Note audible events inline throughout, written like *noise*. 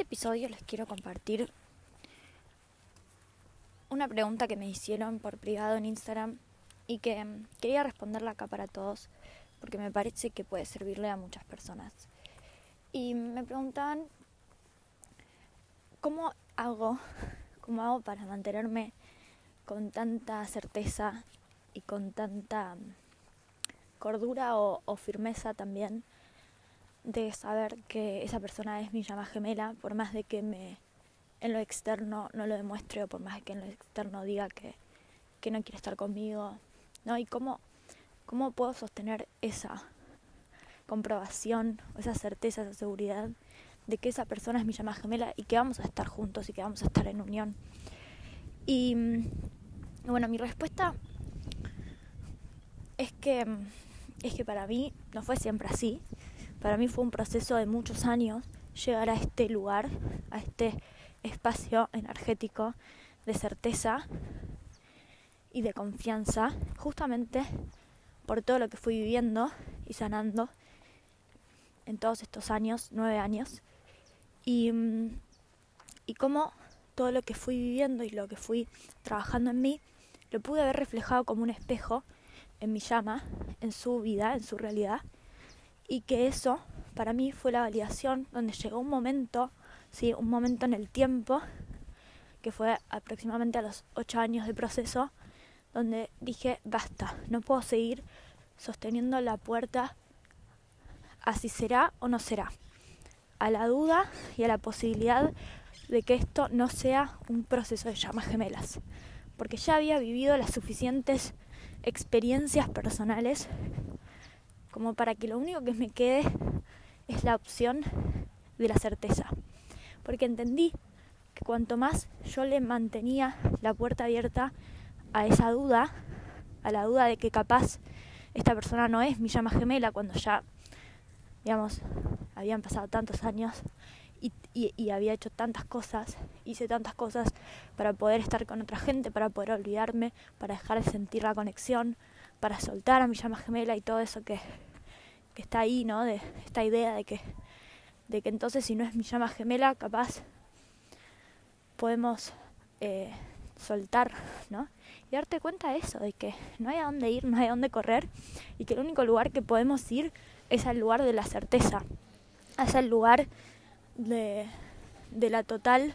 este episodio les quiero compartir una pregunta que me hicieron por privado en Instagram y que mm, quería responderla acá para todos porque me parece que puede servirle a muchas personas. Y me preguntaban cómo hago, *laughs* cómo hago para mantenerme con tanta certeza y con tanta mm, cordura o, o firmeza también de saber que esa persona es mi llama gemela, por más de que me en lo externo no lo demuestre o por más de que en lo externo diga que, que no quiere estar conmigo, ¿no? Y cómo, cómo puedo sostener esa comprobación, esa certeza, esa seguridad de que esa persona es mi llama gemela y que vamos a estar juntos y que vamos a estar en unión. Y bueno, mi respuesta es que es que para mí no fue siempre así. Para mí fue un proceso de muchos años llegar a este lugar, a este espacio energético de certeza y de confianza, justamente por todo lo que fui viviendo y sanando en todos estos años, nueve años, y, y cómo todo lo que fui viviendo y lo que fui trabajando en mí, lo pude ver reflejado como un espejo en mi llama, en su vida, en su realidad, y que eso para mí fue la validación donde llegó un momento, sí, un momento en el tiempo, que fue aproximadamente a los ocho años de proceso, donde dije, basta, no puedo seguir sosteniendo la puerta así será o no será, a la duda y a la posibilidad de que esto no sea un proceso de llamas gemelas, porque ya había vivido las suficientes experiencias personales como para que lo único que me quede es la opción de la certeza. Porque entendí que cuanto más yo le mantenía la puerta abierta a esa duda, a la duda de que capaz esta persona no es mi llama gemela cuando ya, digamos, habían pasado tantos años y, había hecho tantas cosas, hice tantas cosas para poder estar con otra gente, para poder olvidarme, para dejar de sentir la conexión, para soltar a mi llama gemela y todo eso que, está ahí, ¿no? De esta idea de que, de que entonces si no es mi llama gemela, capaz podemos eh, soltar, ¿no? Y darte cuenta de eso, de que no hay a dónde ir, no hay a dónde correr y que el único lugar que podemos ir es al lugar de la certeza, es el lugar de, de la total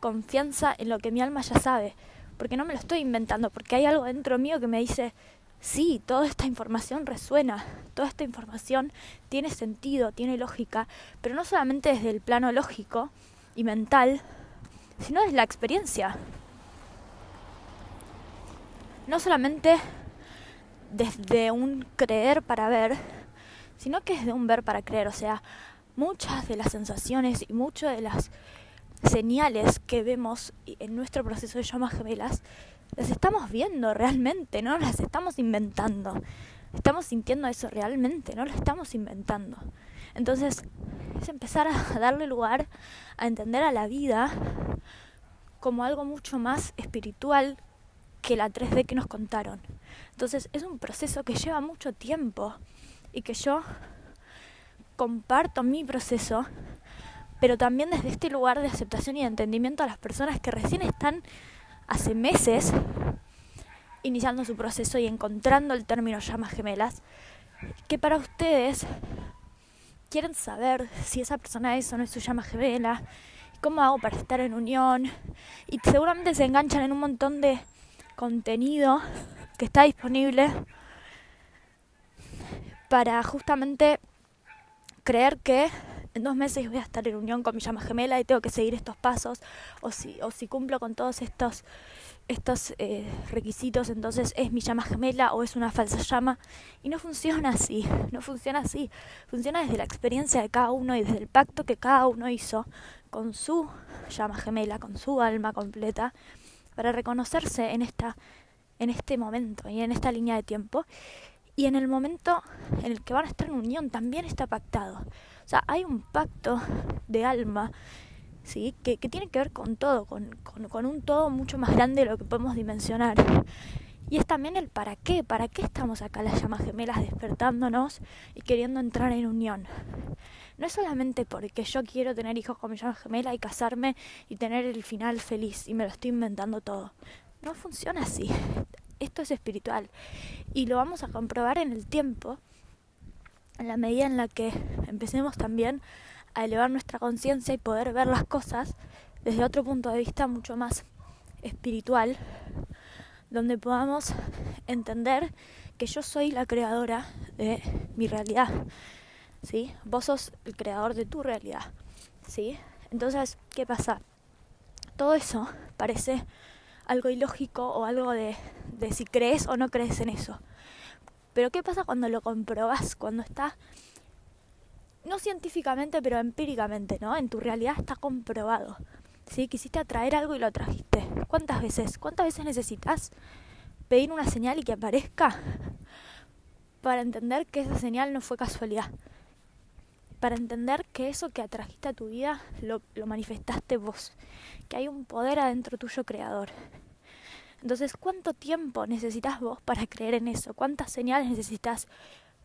confianza en lo que mi alma ya sabe, porque no me lo estoy inventando, porque hay algo dentro mío que me dice, sí, toda esta información resuena, toda esta información tiene sentido, tiene lógica, pero no solamente desde el plano lógico y mental, sino desde la experiencia. No solamente desde un creer para ver, sino que desde un ver para creer. O sea, muchas de las sensaciones y muchas de las señales que vemos en nuestro proceso de llamas gemelas las estamos viendo realmente, no las estamos inventando. Estamos sintiendo eso realmente, no lo estamos inventando. Entonces, es empezar a *laughs* darle lugar a entender a la vida como algo mucho más espiritual que la 3D que nos contaron. Entonces, es un proceso que lleva mucho tiempo y que yo comparto mi proceso, pero también desde este lugar de aceptación y de entendimiento a las personas que recién están hace meses iniciando su proceso y encontrando el término llamas gemelas, que para ustedes quieren saber si esa persona es o no es su llama gemela, cómo hago para estar en unión, y seguramente se enganchan en un montón de contenido que está disponible para justamente creer que en dos meses voy a estar en unión con mi llama gemela y tengo que seguir estos pasos, o si, o si cumplo con todos estos, estos eh, requisitos, entonces es mi llama gemela o es una falsa llama. Y no funciona así, no funciona así. Funciona desde la experiencia de cada uno y desde el pacto que cada uno hizo con su llama gemela, con su alma completa, para reconocerse en esta en este momento y en esta línea de tiempo y en el momento en el que van a estar en unión también está pactado. O sea, hay un pacto de alma, ¿sí? Que, tiene que ver con todo, con, con, con, un todo mucho más grande de lo que podemos dimensionar. Y es también el para qué, para qué estamos acá las llamas gemelas despertándonos y queriendo entrar en unión. No es solamente porque yo quiero tener hijos con mi llama gemela y casarme y tener el final feliz y me lo estoy inventando todo. No funciona así. Esto es espiritual y lo vamos a comprobar en el tiempo, en la medida en la que empecemos también a elevar nuestra conciencia y poder ver las cosas desde otro punto de vista mucho más espiritual, donde podamos entender que yo soy la creadora de mi realidad, ¿sí? Vos sos el creador de tu realidad, ¿sí? Entonces, ¿qué pasa? Todo eso parece algo ilógico o algo de, de si crees o no crees en eso. Pero ¿qué pasa cuando lo comprobas? Cuando está, no científicamente, pero empíricamente, ¿no? En tu realidad está comprobado. ¿sí? Quisiste atraer algo y lo trajiste. ¿Cuántas veces? ¿Cuántas veces necesitas pedir una señal y que aparezca para entender que esa señal no fue casualidad? Para entender que eso que atrajiste a tu vida lo, lo manifestaste vos, que hay un poder adentro tuyo creador. Entonces, ¿cuánto tiempo necesitas vos para creer en eso? ¿Cuántas señales necesitas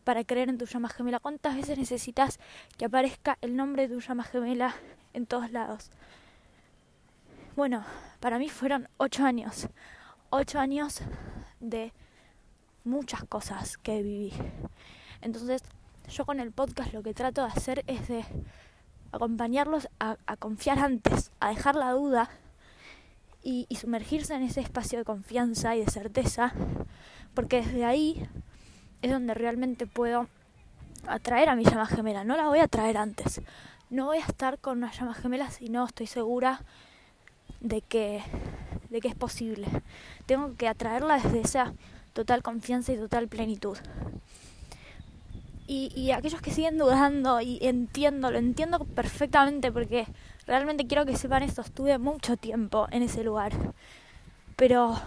para creer en tu llama gemela? ¿Cuántas veces necesitas que aparezca el nombre de tu llama gemela en todos lados? Bueno, para mí fueron ocho años. Ocho años de muchas cosas que viví. Entonces, yo con el podcast lo que trato de hacer es de acompañarlos a, confiar antes, a dejar la duda y, sumergirse en ese espacio de confianza y de certeza, porque desde ahí es donde realmente puedo atraer a mi llama gemela. No la voy a atraer antes. No voy a estar con una llama gemela si no estoy segura de que, de que es posible. Tengo que atraerla desde esa total confianza y total plenitud. Y, y aquellos que siguen dudando, y entiendo, lo entiendo perfectamente porque realmente quiero que sepan esto, estuve mucho tiempo en ese lugar. Pero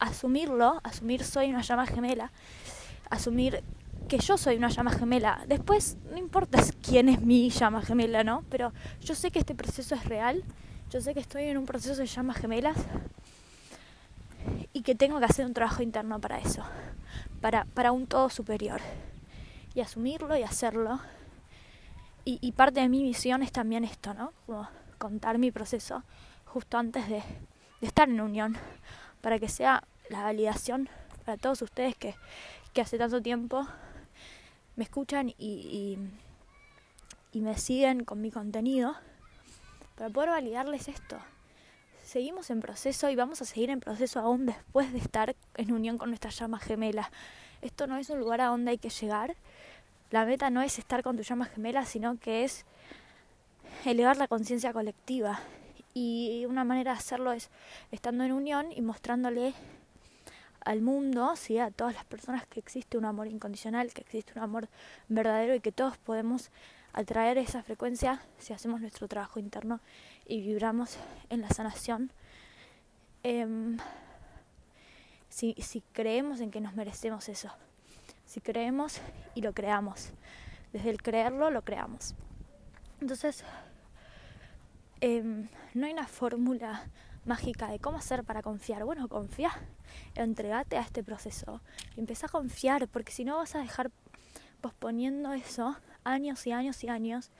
asumirlo, asumir soy una llama gemela, asumir que yo soy una llama gemela. Después, no importa quién es mi llama gemela, ¿no? Pero yo sé que este proceso es real yo sé que estoy en un proceso de llamas gemelas y que tengo que hacer un trabajo interno para eso, para, para un todo superior. Y asumirlo y hacerlo. Y, parte de mi misión es también esto, ¿no? Como contar mi proceso justo antes de, estar en unión, para que sea la validación para todos ustedes que, que hace tanto tiempo me escuchan y, y, y me siguen con mi contenido para poder validarles esto. Seguimos en proceso y vamos a seguir en proceso aún después de estar en unión con nuestra llama gemela. Esto no es un lugar a donde hay que llegar. La meta no es estar con tu llama gemela, sino que es elevar la conciencia colectiva. Y una manera de hacerlo es estando en unión y mostrándole al mundo, ¿sí? a todas las personas que existe un amor incondicional, que existe un amor verdadero y que todos podemos atraer esa frecuencia si hacemos nuestro trabajo interno y vibramos en la sanación. Em, si, si creemos en que nos merecemos eso, si creemos y lo creamos, desde el creerlo lo creamos. Entonces, em, no hay una fórmula mágica de cómo hacer para confiar. Bueno, confía, entregate a este proceso y empieza a confiar, porque si no vas a dejar posponiendo eso años y años y años.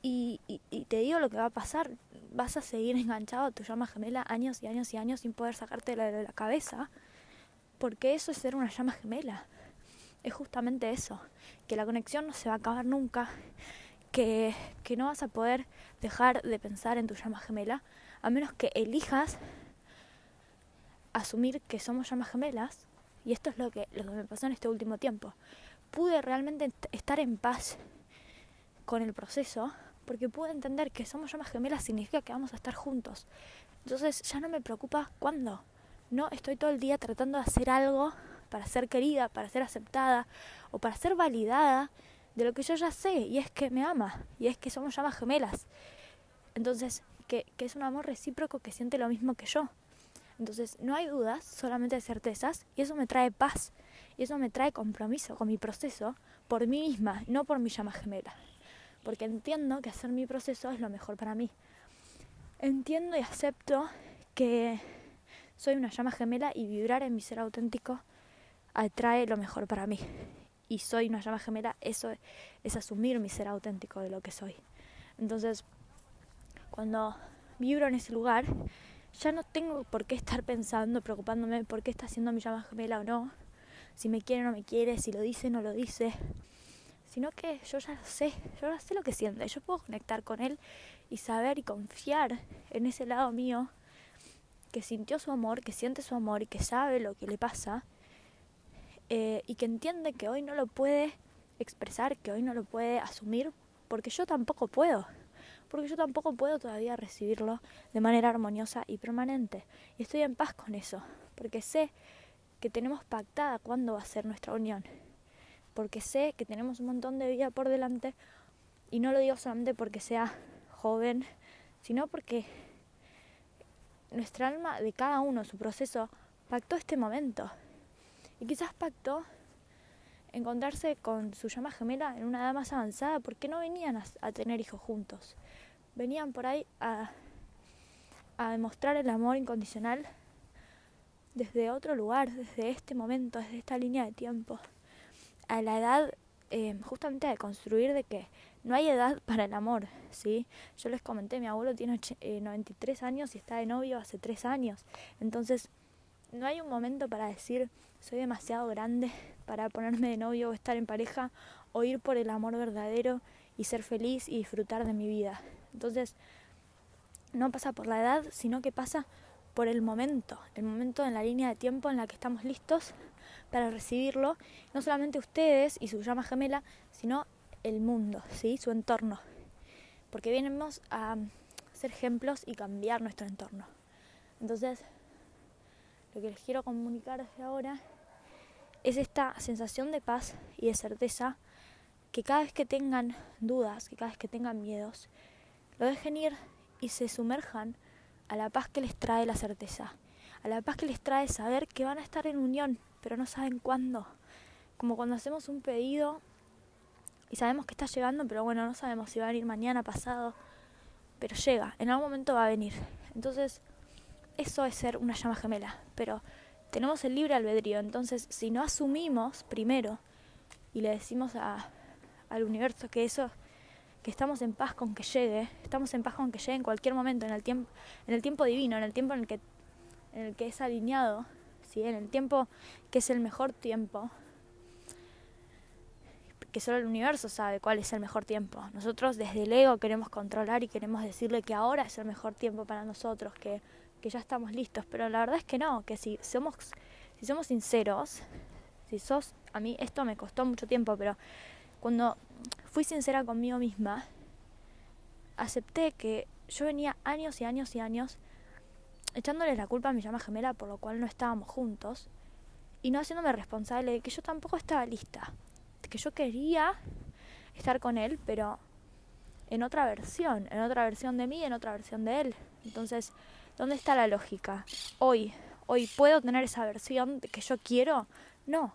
Y, y, te digo lo que va a pasar, vas a seguir enganchado a tu llama gemela años y años y años sin poder sacarte de la cabeza, porque eso es ser una llama gemela. Es justamente eso, que la conexión no se va a acabar nunca, que, que no vas a poder dejar de pensar en tu llama gemela, a menos que elijas asumir que somos llamas gemelas, y esto es lo que, lo que me pasó en este último tiempo pude realmente estar en paz con el proceso, porque pude entender que somos llamas gemelas significa que vamos a estar juntos. Entonces ya no me preocupa cuándo. No estoy todo el día tratando de hacer algo para ser querida, para ser aceptada o para ser validada de lo que yo ya sé, y es que me ama, y es que somos llamas gemelas. Entonces, que, es un amor recíproco que siente lo mismo que yo. Entonces, no hay dudas, solamente certezas, y eso me trae paz. Y eso me trae compromiso con mi proceso por mí misma, no por mi llama gemela. Porque entiendo que hacer mi proceso es lo mejor para mí. Entiendo y acepto que soy una llama gemela y vibrar en mi ser auténtico atrae lo mejor para mí. Y soy una llama gemela, eso es asumir mi ser auténtico de lo que soy. Entonces, cuando vibro en ese lugar, ya no tengo por qué estar pensando, preocupándome por qué está haciendo mi llama gemela o no, si me quiere o no me quiere, si lo dice o no lo dice, sino que yo ya lo sé, yo ya sé lo que siente, yo puedo conectar con él y saber y confiar en ese lado mío que sintió su amor, que siente su amor y que sabe lo que le pasa eh, y que entiende que hoy no lo puede expresar, que hoy no lo puede asumir, porque yo tampoco puedo, porque yo tampoco puedo todavía recibirlo de manera armoniosa y permanente. Y estoy en paz con eso, porque sé que tenemos pactada cuándo va a ser nuestra unión, porque sé que tenemos un montón de vida por delante, y no lo digo solamente porque sea joven, sino porque nuestra alma de cada uno, su proceso, pactó este momento. Y quizás pactó encontrarse con su llama gemela en una edad más avanzada porque no venían a, tener hijos juntos. Venían por ahí a, a demostrar el amor incondicional desde otro lugar, desde este momento, desde esta línea de tiempo. A la edad eh, justamente de construir de que no hay edad para el amor, ¿sí? Yo les comenté, mi abuelo tiene 93 eh, años y está de novio hace 3 años. Entonces, no hay un momento para decir, soy demasiado grande para ponerme de novio o estar en pareja o ir por el amor verdadero y ser feliz y disfrutar de mi vida. Entonces, no pasa por la edad, sino que pasa por el momento, el momento en la línea de tiempo en la que estamos listos para recibirlo, no solamente ustedes y su llama gemela, sino el mundo, ¿sí? su entorno. Porque venimos a ser ejemplos y cambiar nuestro entorno. Entonces, lo que les quiero comunicar desde ahora es esta sensación de paz y de certeza que cada vez que tengan dudas, que cada vez que tengan miedos, lo dejen ir y se sumerjan a la paz que les trae la certeza, a la paz que les trae saber que van a estar en unión, pero no saben cuándo. Como cuando hacemos un pedido y sabemos que está llegando, pero bueno, no sabemos si va a venir mañana, pasado, pero llega, en algún momento va a venir. Entonces, eso es ser una llama gemela, pero tenemos el libre albedrío, entonces si no asumimos primero y le decimos a, al universo que eso que estamos en paz con que llegue, estamos en paz con que llegue en cualquier momento, en el tiempo, en el tiempo divino, en el tiempo en el que, en el que es alineado, ¿sí? en el tiempo que es el mejor tiempo, que solo el universo sabe cuál es el mejor tiempo. Nosotros desde el ego queremos controlar y queremos decirle que ahora es el mejor tiempo para nosotros, que, que ya estamos listos, pero la verdad es que no, que si somos, si somos sinceros, si sos, a mí esto me costó mucho tiempo, pero cuando fui sincera conmigo misma, acepté que yo venía años y años y años echándole la culpa a mi llama gemela por lo cual no estábamos juntos y no haciéndome responsable de que yo tampoco estaba lista que yo quería estar con él, pero en otra versión, en otra versión de mí, en otra versión de él. Entonces, ¿dónde está la lógica? Hoy, hoy puedo tener esa versión que yo quiero? No.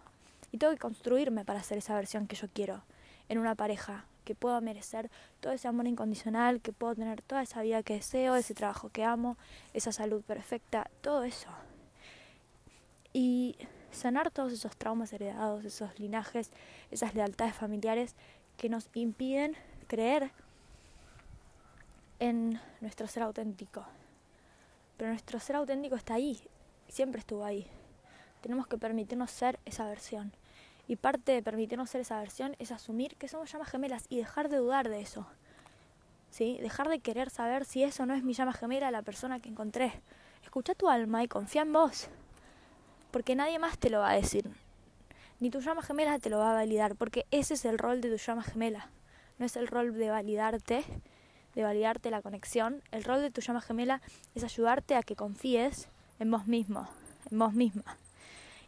Y tengo que construirme para hacer esa versión que yo quiero en una pareja, que puedo merecer todo ese amor incondicional, que puedo tener toda esa vida que deseo, ese trabajo que amo, esa salud perfecta, todo eso. Y sanar todos esos traumas heredados, esos linajes, esas lealtades familiares que nos impiden creer en nuestro ser auténtico. Pero nuestro ser auténtico está ahí, siempre estuvo ahí. Tenemos que permitirnos ser esa versión. Y parte de permitirnos ser esa versión es asumir que somos llamas gemelas y dejar de dudar de eso. ¿Sí? Dejar de querer saber si eso no es mi llama gemela, la persona que encontré. Escucha tu alma y confía en vos porque nadie más te lo va a decir. Ni tu llama gemela te lo va a validar, porque ese es el rol de tu llama gemela. No es el rol de validarte, de validarte la conexión. El rol de tu llama gemela es ayudarte a que confíes en vos mismo, en vos misma.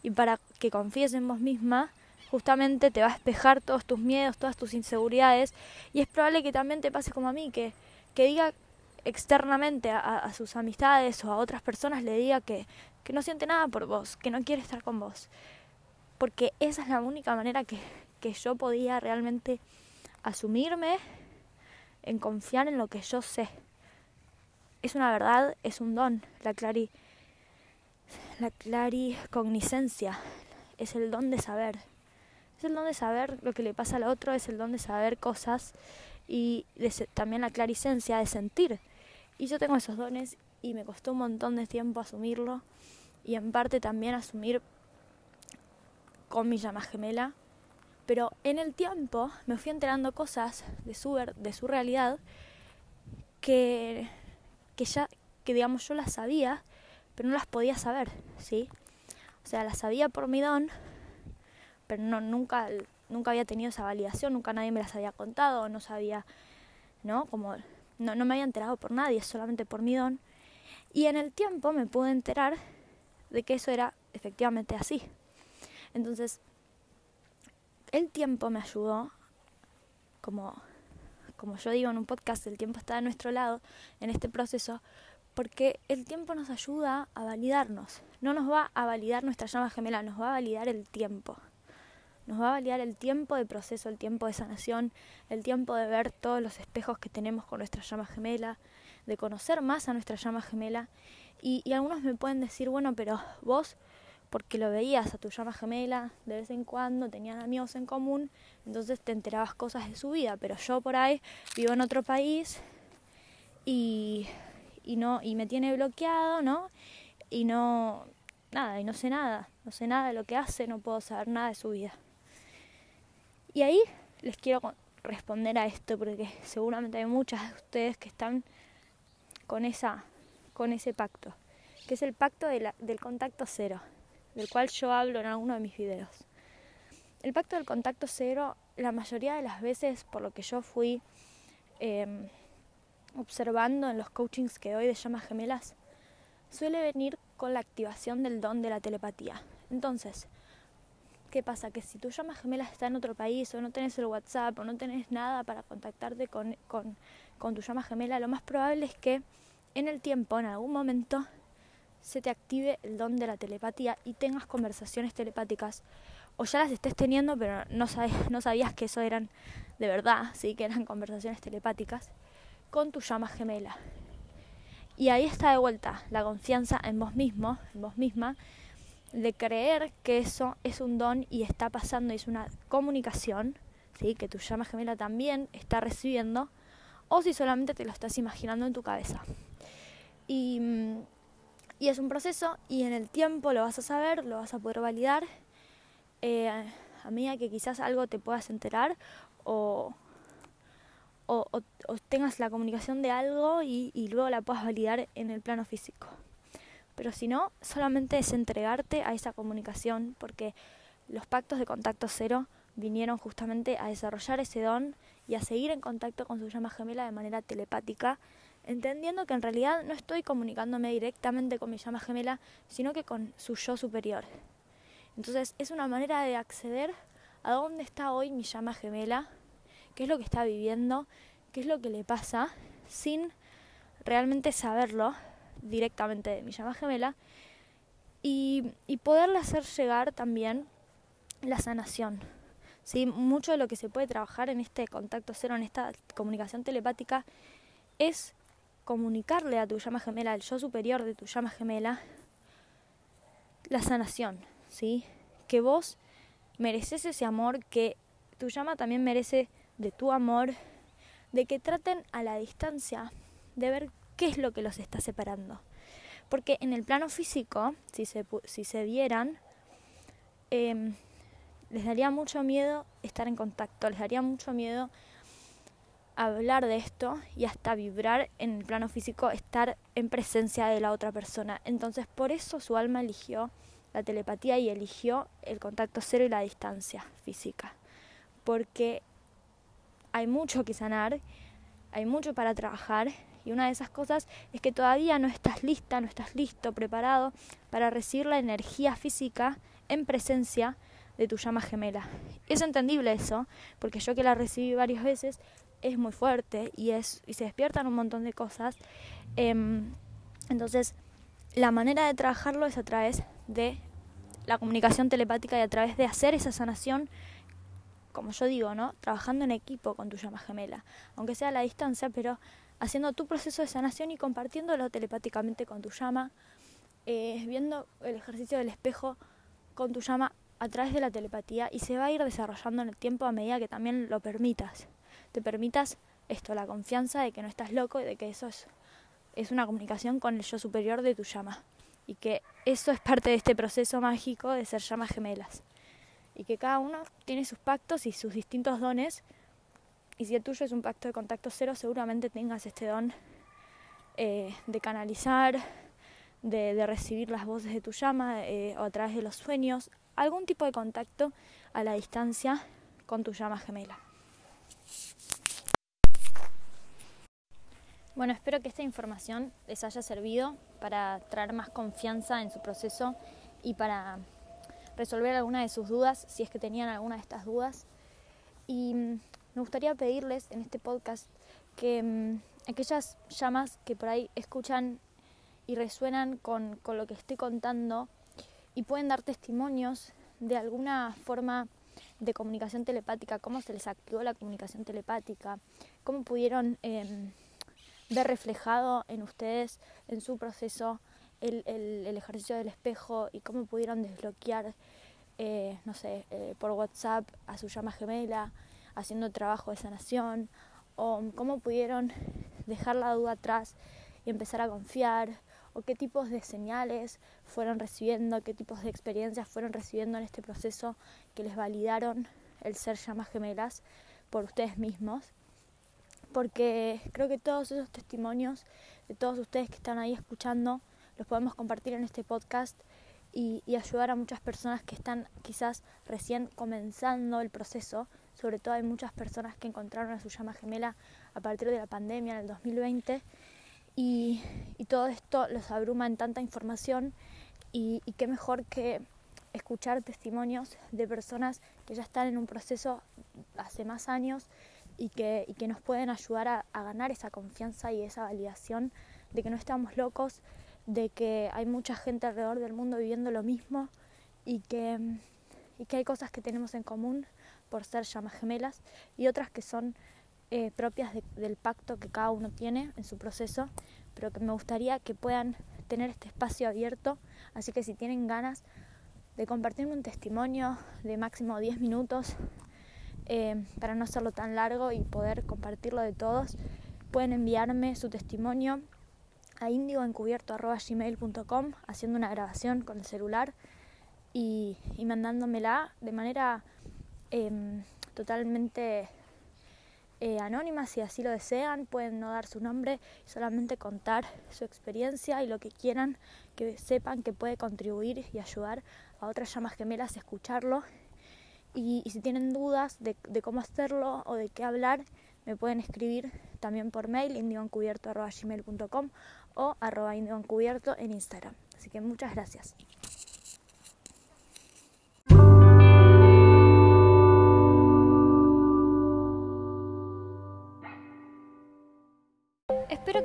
Y para que confíes en vos misma, justamente te va a despejar todos tus miedos, todas tus inseguridades. Y es probable que también te pase como a mí, que, que diga externamente a, sus amistades o a otras personas, le diga que, que no siente nada por vos, que no quiere estar con vos. Porque esa es la única manera que, que yo podía realmente asumirme en confiar en lo que yo sé. Es una verdad, es un don, la clari la claricognicencia, es el don de saber. Es el don de saber lo que le pasa al otro, es el don de saber cosas y también la claricencia de sentir. Y yo tengo esos dones y me costó un montón de tiempo asumirlo y en parte también asumir con mi llama gemela. Pero en el tiempo me fui enterando cosas de su, de su realidad que, que ya, que digamos yo las sabía, pero no las podía saber, ¿sí? O sea, las sabía por mi don, pero no, nunca, nunca había tenido esa validación, nunca nadie me las había contado, no sabía, ¿no? Como no, no me había enterado por nadie, solamente por mi don. Y en el tiempo me pude enterar de que eso era efectivamente así. Entonces, el tiempo me ayudó, como, como yo digo en un podcast, el tiempo está de nuestro lado en este proceso, porque el tiempo nos ayuda a validarnos. No nos va a validar nuestra llama gemela, nos va a validar el tiempo. Nos va a validar el tiempo de proceso, el tiempo de sanación, el tiempo de ver todos los espejos que tenemos con nuestra llama gemela, de conocer más a nuestra llama gemela. Y, y algunos me pueden decir, bueno, pero vos, porque lo veías a tu llama gemela de vez en cuando, tenían amigos en común, entonces te enterabas cosas de su vida, pero yo por ahí vivo en otro país y, y no y me tiene bloqueado, ¿no? Y no nada, y no sé nada, no sé nada de lo que hace, no puedo saber nada de su vida. Y ahí les quiero responder a esto porque seguramente hay muchas de ustedes que están con esa con ese pacto, que es el pacto del contacto cero, del cual yo hablo en alguno de mis videos. El pacto del contacto cero, la mayoría de las veces, por lo que yo fui em, observando en los coachings que doy de llamas gemelas, suele venir con la activación del don de la telepatía. Entonces, ¿qué pasa? Que si tu llama gemela está en otro país o no tenés el WhatsApp o no tenés nada para contactarte con, con, con tu llama gemela, lo más probable es que en el tiempo, en algún momento, se te active el don de la telepatía y tengas conversaciones telepáticas o ya las estés teniendo pero no, sabes, *laughs* no sabías que eso eran de verdad, sí, que eran conversaciones telepáticas con tu llama gemela. Y ahí está de vuelta la confianza en vos mismo, en vos misma, de creer que eso es un don y está pasando y es una comunicación, ¿sí? que tu llama gemela también está recibiendo, o si solamente te lo estás imaginando en tu cabeza. Y, mm, y es un proceso y en el tiempo lo vas a saber, lo vas a poder validar, eh, a medida que quizás algo te puedas enterar o, o, tengas la comunicación de algo y, y luego la puedas validar en el plano físico. Pero si no, solamente es entregarte a esa comunicación, porque los pactos de contacto cero vinieron justamente a desarrollar ese don y a seguir en contacto con su llama gemela de manera telepática, entendiendo que en realidad no estoy comunicándome directamente con mi llama gemela, sino que con su yo superior. Entonces es una manera de acceder a dónde está hoy mi llama gemela, qué es lo que está viviendo, qué es lo que le pasa, sin realmente saberlo, directamente de mi llama gemela y, poderle hacer llegar también la sanación. ¿sí? Mucho de lo que se puede trabajar en este contacto cero, en esta comunicación telepática, es comunicarle a tu llama gemela, al yo superior de tu llama gemela, la sanación, ¿sí? Que vos mereces ese amor, que tu llama también merece de tu amor, de que traten a la distancia de ver qué es lo que los está separando. Porque en el plano físico, si se, si se vieran, em, les daría mucho miedo estar en contacto, les daría mucho miedo hablar de esto y hasta vibrar en el plano físico, estar en presencia de la otra persona. Entonces por eso su alma eligió la telepatía y eligió el contacto cero y la distancia física. Porque hay mucho que sanar, hay mucho para trabajar y una de esas cosas es que todavía no estás lista, no estás listo, preparado para recibir la energía física en presencia de tu llama gemela. Es entendible eso, porque yo que la recibí varias veces es muy fuerte y, es, y se despiertan un montón de cosas. Em, entonces, la manera de trabajarlo es a través de la comunicación telepática y a través de hacer esa sanación como yo digo, ¿no? Trabajando en equipo con tu llama gemela, aunque sea a la distancia, pero haciendo tu proceso de sanación y compartiéndolo telepáticamente con tu llama eh, viendo el ejercicio del espejo con tu llama a través de la telepatía y se va a ir desarrollando en el tiempo a medida que también lo permitas. Te permitas esto, la confianza de que no estás loco y de que eso es, es una comunicación con el yo superior de tu llama. Y que eso es parte de este proceso mágico de ser llamas gemelas. Y que cada uno tiene sus pactos y sus distintos dones. Y si el tuyo es un pacto de contacto cero, seguramente tengas este don eh, de canalizar, de, recibir las voces de tu llama eh, o a través de los sueños, algún tipo de contacto a la distancia con tu llama gemela. Bueno, espero que esta información les haya servido para traer más confianza en su proceso y para resolver alguna de sus dudas, si es que tenían alguna de estas dudas. Y mm, me gustaría pedirles en este podcast que mm, aquellas llamas que por ahí escuchan y resuenan con, con lo que estoy contando y pueden dar testimonios de alguna forma de comunicación telepática, cómo se les activó la comunicación telepática, cómo pudieron em, ver reflejado en ustedes, en su proceso, el, el, ejercicio del espejo y cómo pudieron desbloquear, eh, no sé, eh, por WhatsApp a su llama gemela, haciendo trabajo de sanación, o cómo pudieron dejar la duda atrás y empezar a confiar, o qué tipos de señales fueron recibiendo, qué tipos de experiencias fueron recibiendo en este proceso que les validaron el ser llamas gemelas por ustedes mismos porque creo que todos esos testimonios de todos ustedes que están ahí escuchando los podemos compartir en este podcast y, ayudar a muchas personas que están quizás recién comenzando el proceso. Sobre todo hay muchas personas que encontraron a su llama gemela a partir de la pandemia en el 2020 y, todo esto los abruma en tanta información y, y qué mejor que escuchar testimonios de personas que ya están en un proceso hace más años y que, y que nos pueden ayudar a, ganar esa confianza y esa validación de que no estamos locos, de que hay mucha gente alrededor del mundo viviendo lo mismo y que, y que hay cosas que tenemos en común por ser llamas gemelas y otras que son eh, propias del pacto que cada uno tiene en su proceso, pero que me gustaría que puedan tener este espacio abierto, así que si tienen ganas de compartirme un testimonio de máximo 10 minutos eh, para no hacerlo tan largo y poder compartirlo de todos, pueden enviarme su testimonio a indigoencubierto.gmail.com haciendo una grabación con el celular y, mandándomela de manera em, totalmente eh, anónima si así lo desean, pueden no dar su nombre y solamente contar su experiencia y lo que quieran, que sepan que puede contribuir y ayudar a otras llamas gemelas a escucharlo y, si tienen dudas de, cómo hacerlo o de qué hablar, me pueden escribir también por mail indigoencubierto.gmail.com o arroba indigoencubierto en Instagram. Así que muchas gracias.